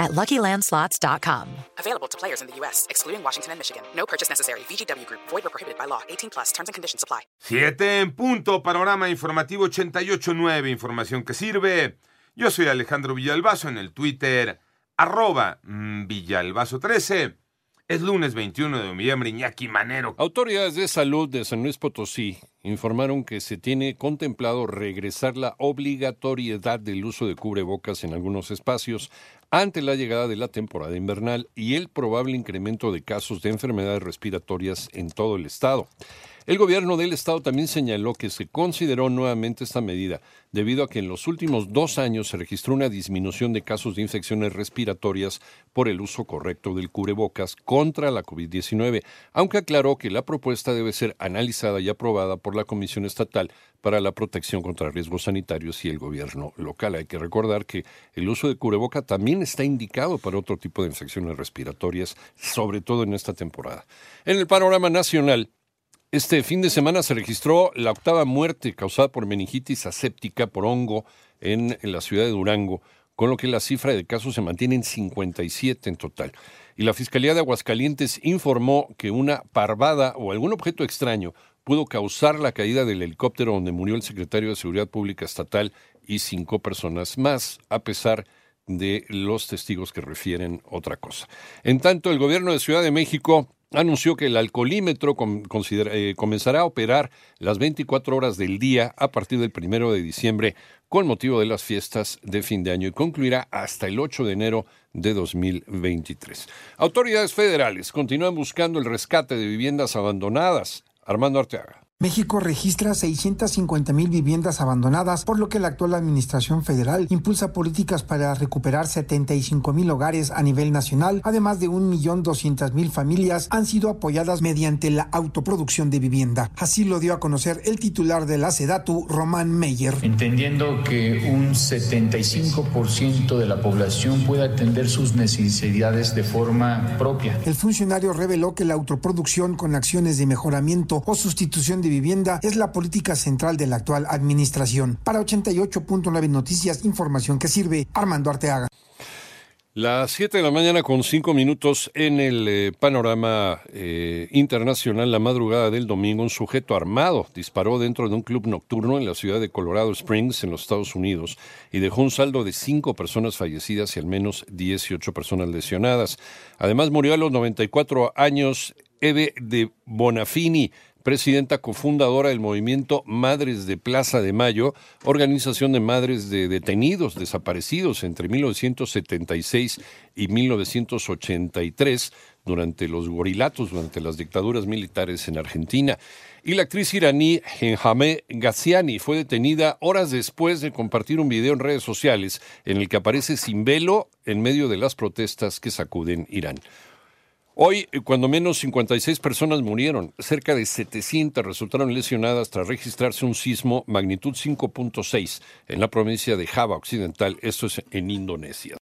at LuckyLandSlots.com. Available to players in the U.S., excluding Washington and Michigan. No purchase necessary. VGW Group. Void or prohibited by law. 18 plus. Terms and conditions apply. Siete en punto. Panorama informativo 88.9. Información que sirve. Yo soy Alejandro Villalbazo en el Twitter arroba mm, Villalbazo13. Es lunes 21 de noviembre, Iñaki Manero. Autoridades de salud de San Luis Potosí informaron que se tiene contemplado regresar la obligatoriedad del uso de cubrebocas en algunos espacios ante la llegada de la temporada invernal y el probable incremento de casos de enfermedades respiratorias en todo el estado. El gobierno del estado también señaló que se consideró nuevamente esta medida debido a que en los últimos dos años se registró una disminución de casos de infecciones respiratorias por el uso correcto del cubrebocas contra la COVID-19, aunque aclaró que la propuesta debe ser analizada y aprobada por la Comisión Estatal para la Protección contra Riesgos Sanitarios y el gobierno local. Hay que recordar que el uso de cubreboca también está indicado para otro tipo de infecciones respiratorias, sobre todo en esta temporada. En el panorama nacional, este fin de semana se registró la octava muerte causada por meningitis aséptica por hongo en, la ciudad de Durango, con lo que la cifra de casos se mantiene en 57 en total. Y la Fiscalía de Aguascalientes informó que una parvada o algún objeto extraño pudo causar la caída del helicóptero donde murió el secretario de Seguridad Pública Estatal y cinco personas más, a pesar de los testigos que refieren otra cosa. En tanto, el gobierno de Ciudad de México anunció que el alcoholímetro eh, comenzará a operar las 24 horas del día a partir del primero de diciembre con motivo de las fiestas de fin de año y concluirá hasta el 8 de enero de 2023. Autoridades federales continúan buscando el rescate de viviendas abandonadas. Armando Arteaga. México registra 650 mil viviendas abandonadas, por lo que la actual administración federal impulsa políticas para recuperar 75 mil hogares a nivel nacional, además de 1.200.000 familias han sido apoyadas mediante la autoproducción de vivienda. Así lo dio a conocer el titular de la SEDATU, Román Meyer. Entendiendo que un 75% de la población puede atender sus necesidades de forma propia. El funcionario reveló que la autoproducción con acciones de mejoramiento o sustitución de vivienda es la política central de la actual administración. Para 88.9 Noticias, información que sirve Armando Arteaga. Las 7 de la mañana con 5 minutos en el eh, panorama eh, internacional, la madrugada del domingo, un sujeto armado disparó dentro de un club nocturno en la ciudad de Colorado Springs, en los Estados Unidos, y dejó un saldo de 5 personas fallecidas y al menos 18 personas lesionadas. Además, murió a los 94 años Eve de Bonafini, presidenta cofundadora del movimiento Madres de Plaza de Mayo, organización de madres de detenidos desaparecidos entre 1976 y 1983 durante los gorilatos, durante las dictaduras militares en Argentina. Y la actriz iraní Henjame Ghaziani fue detenida horas después de compartir un video en redes sociales en el que aparece sin velo en medio de las protestas que sacuden Irán. Hoy, cuando menos 56 personas murieron, cerca de 700 resultaron lesionadas tras registrarse un sismo magnitud 5.6 en la provincia de Java Occidental, esto es en Indonesia.